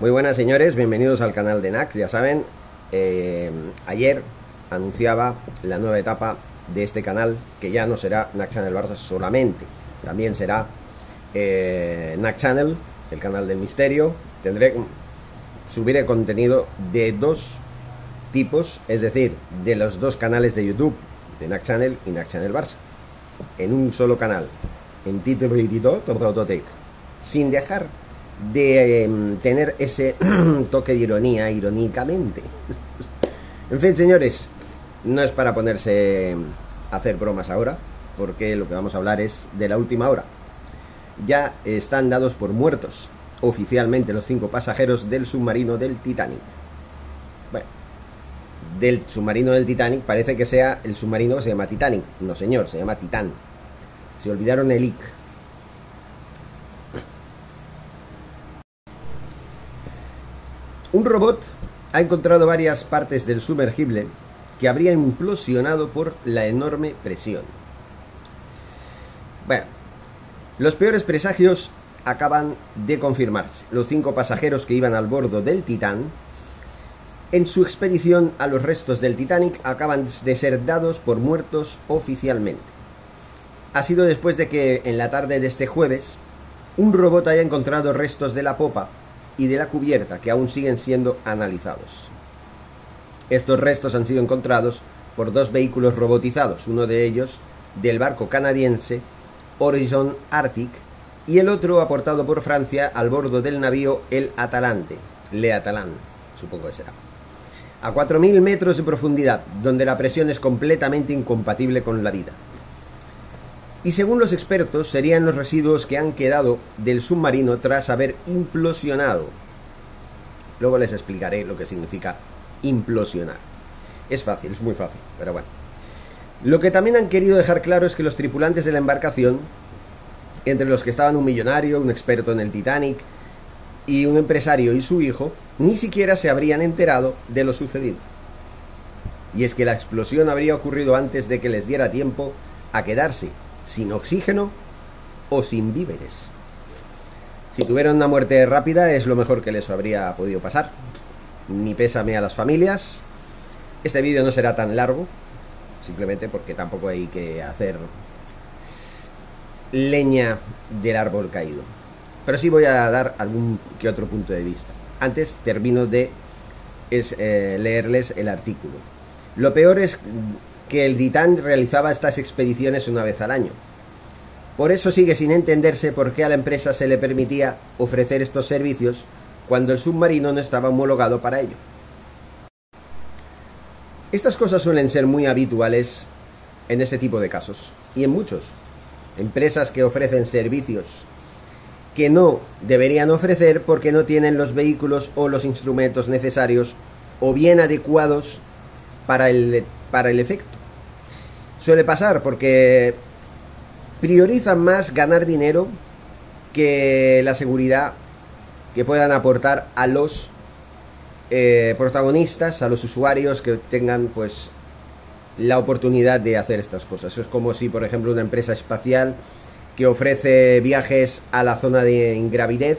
Muy buenas señores, bienvenidos al canal de NAC. Ya saben, eh, ayer anunciaba la nueva etapa de este canal, que ya no será NAC Channel Barça solamente, también será eh, NAC Channel, el canal del misterio. Tendré, subiré contenido de dos tipos, es decir, de los dos canales de YouTube, de NAC Channel y NAC Channel Barça, en un solo canal, en título, sin dejar de em, tener ese toque de ironía, irónicamente. en fin, señores, no es para ponerse a hacer bromas ahora, porque lo que vamos a hablar es de la última hora. Ya están dados por muertos oficialmente los cinco pasajeros del submarino del Titanic. Bueno, del submarino del Titanic parece que sea el submarino que se llama Titanic. No, señor, se llama Titán. Se olvidaron el IC Un robot ha encontrado varias partes del sumergible que habría implosionado por la enorme presión. Bueno, los peores presagios acaban de confirmarse. Los cinco pasajeros que iban al bordo del Titán, en su expedición a los restos del Titanic, acaban de ser dados por muertos oficialmente. Ha sido después de que, en la tarde de este jueves, un robot haya encontrado restos de la popa y de la cubierta que aún siguen siendo analizados. Estos restos han sido encontrados por dos vehículos robotizados, uno de ellos del barco canadiense Horizon Arctic y el otro aportado por Francia al bordo del navío El Atalante, Le Atalant, supongo que será. A 4.000 metros de profundidad, donde la presión es completamente incompatible con la vida y según los expertos serían los residuos que han quedado del submarino tras haber implosionado. Luego les explicaré lo que significa implosionar. Es fácil, es muy fácil, pero bueno. Lo que también han querido dejar claro es que los tripulantes de la embarcación, entre los que estaban un millonario, un experto en el Titanic y un empresario y su hijo, ni siquiera se habrían enterado de lo sucedido. Y es que la explosión habría ocurrido antes de que les diera tiempo a quedarse sin oxígeno o sin víveres. Si tuvieron una muerte rápida es lo mejor que les habría podido pasar. Ni pésame a las familias. Este vídeo no será tan largo, simplemente porque tampoco hay que hacer leña del árbol caído. Pero sí voy a dar algún que otro punto de vista. Antes termino de eh, leerles el artículo. Lo peor es que el Titán realizaba estas expediciones una vez al año. Por eso sigue sin entenderse por qué a la empresa se le permitía ofrecer estos servicios cuando el submarino no estaba homologado para ello. Estas cosas suelen ser muy habituales en este tipo de casos y en muchos. Empresas que ofrecen servicios que no deberían ofrecer porque no tienen los vehículos o los instrumentos necesarios o bien adecuados para el, para el efecto suele pasar porque priorizan más ganar dinero que la seguridad que puedan aportar a los eh, protagonistas, a los usuarios que tengan pues la oportunidad de hacer estas cosas. Es como si, por ejemplo, una empresa espacial que ofrece viajes a la zona de ingravidez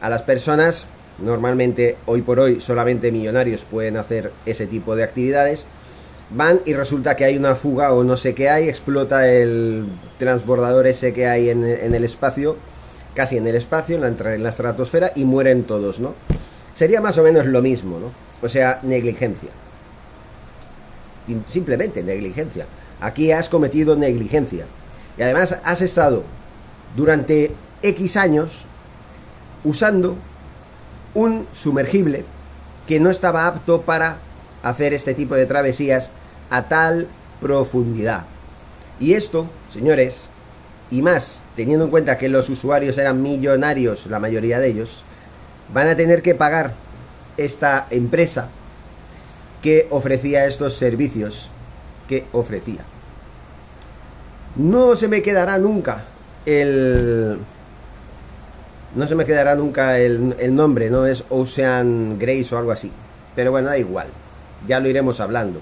a las personas, normalmente hoy por hoy solamente millonarios pueden hacer ese tipo de actividades, van y resulta que hay una fuga o no sé qué hay, explota el transbordador ese que hay en, el espacio, casi en el espacio, en la, en la estratosfera, y mueren todos, ¿no? Sería más o menos lo mismo, ¿no? O sea, negligencia. Simplemente negligencia. Aquí has cometido negligencia. Y además has estado durante X años usando un sumergible que no estaba apto para hacer este tipo de travesías a tal profundidad. Y esto, señores, y más, teniendo en cuenta que los usuarios eran millonarios, la mayoría de ellos, van a tener que pagar esta empresa que ofrecía estos servicios que ofrecía. No se me quedará nunca el... No se me quedará nunca el, nombre, no es Ocean Grace o algo así. Pero bueno, da igual ya lo iremos hablando.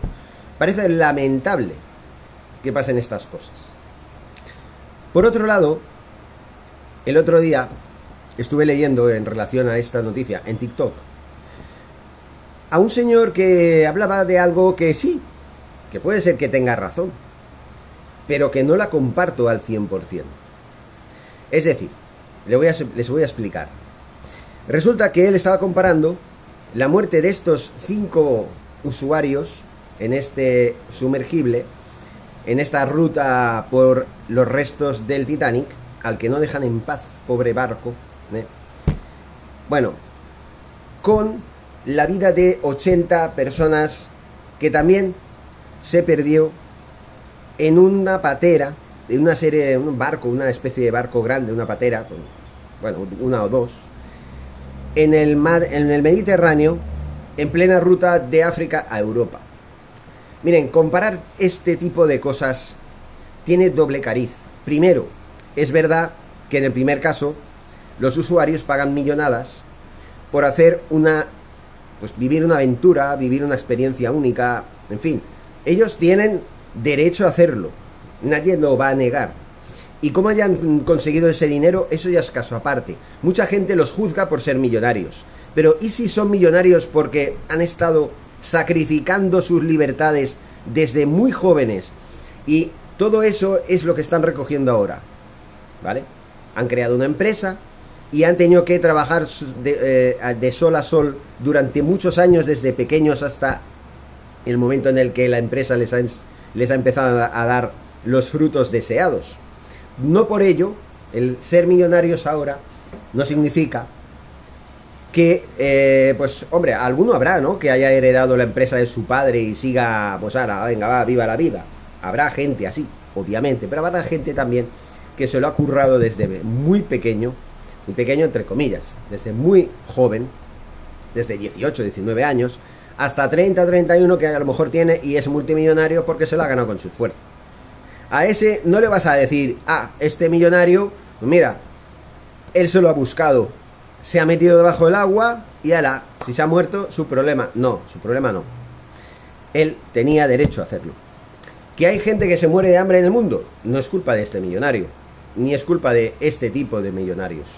Parece lamentable que pasen estas cosas. Por otro lado, el otro día estuve leyendo en relación a esta noticia en TikTok a un señor que hablaba de algo que sí, que puede ser que tenga razón, pero que no la comparto al 100%. Es decir, les voy a, les voy a explicar. Resulta que él estaba comparando la muerte de estos cinco usuarios en este sumergible, en esta ruta por los restos del Titanic, al que no dejan en paz, pobre barco. ¿eh? Bueno, con la vida de 80 personas que también se perdió en una patera, en una serie, de un barco, una especie de barco grande, una patera, bueno, una o dos, en el mar, en el Mediterráneo, en plena ruta de África a Europa. Miren, comparar este tipo de cosas tiene doble cariz. Primero, es verdad que en el primer caso los usuarios pagan millonadas por hacer una pues vivir una aventura, vivir una experiencia única, en fin, ellos tienen derecho a hacerlo. Nadie lo va a negar. Y cómo hayan conseguido ese dinero, eso ya es caso aparte. Mucha gente los juzga por ser millonarios. Pero ¿y si son millonarios porque han estado sacrificando sus libertades desde muy jóvenes? Y todo eso es lo que están recogiendo ahora. ¿Vale? Han creado una empresa y han tenido que trabajar de, eh, de sol a sol durante muchos años, desde pequeños hasta el momento en el que la empresa les ha, les ha empezado a dar los frutos deseados. No por ello, el ser millonarios ahora no significa que, eh, pues, hombre, alguno habrá, ¿no? Que haya heredado la empresa de su padre y siga, pues ahora, venga, va, viva la vida. Habrá gente así, obviamente, pero habrá gente también que se lo ha currado desde muy pequeño, muy pequeño entre comillas, desde muy joven, desde 18, 19 años, hasta 30, 31 que a lo mejor tiene y es multimillonario porque se lo ha ganado con su esfuerzo. A ese no le vas a decir, ah, este millonario, mira, él se lo ha buscado, se ha metido debajo del agua y ala, si se ha muerto, su problema. No, su problema no. Él tenía derecho a hacerlo. ¿Que hay gente que se muere de hambre en el mundo? No es culpa de este millonario, ni es culpa de este tipo de millonarios.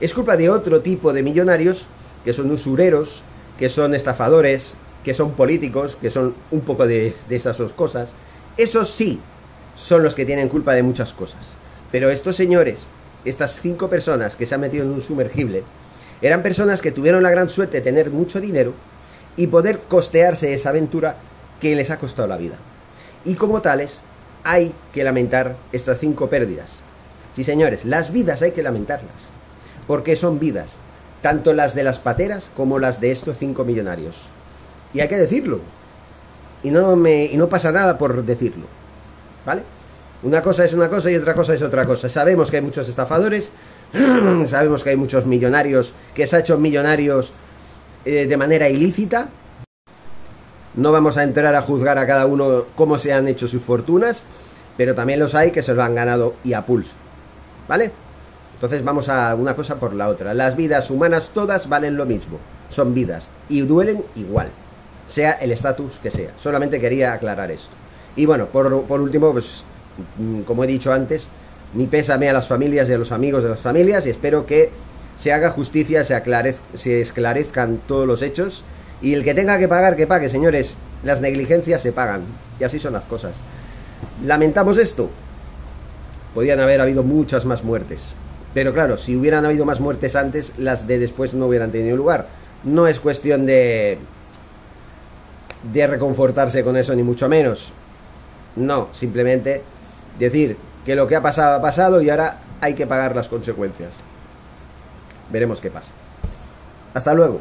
Es culpa de otro tipo de millonarios que son usureros, que son estafadores, que son políticos, que son un poco de, esas dos cosas, esos sí son los que tienen culpa de muchas cosas. Pero estos señores, estas cinco personas que se han metido en un sumergible, eran personas que tuvieron la gran suerte de tener mucho dinero y poder costearse esa aventura que les ha costado la vida. Y como tales, hay que lamentar estas cinco pérdidas. Sí, señores, las vidas hay que lamentarlas, porque son vidas, tanto las de las pateras como las de estos cinco millonarios. Y hay que decirlo. Y no, me, y no pasa nada por decirlo. ¿Vale? Una cosa es una cosa y otra cosa es otra cosa. Sabemos que hay muchos estafadores, sabemos que hay muchos millonarios que se han hecho millonarios eh, de manera ilícita. No vamos a entrar a juzgar a cada uno cómo se han hecho sus fortunas, pero también los hay que se lo han ganado y a pulso. ¿Vale? Entonces vamos a una cosa por la otra. Las vidas humanas todas valen lo mismo. Son vidas y duelen igual sea el estatus que sea. Solamente quería aclarar esto. Y bueno, por, último, pues mm, como he dicho antes, mi pésame a las familias y a los amigos de las familias y espero que se haga justicia, se, se esclarezcan todos los hechos y el que tenga que pagar, que pague, señores. Las negligencias se pagan y así son las cosas. Lamentamos esto. Podían haber habido muchas más muertes. Pero claro, si hubieran habido más muertes antes, las de después no hubieran tenido lugar. No es cuestión de de reconfortarse con eso, ni mucho menos. No, simplemente decir que lo que ha pasado ha pasado y ahora hay que pagar las consecuencias. Veremos qué pasa. Hasta luego.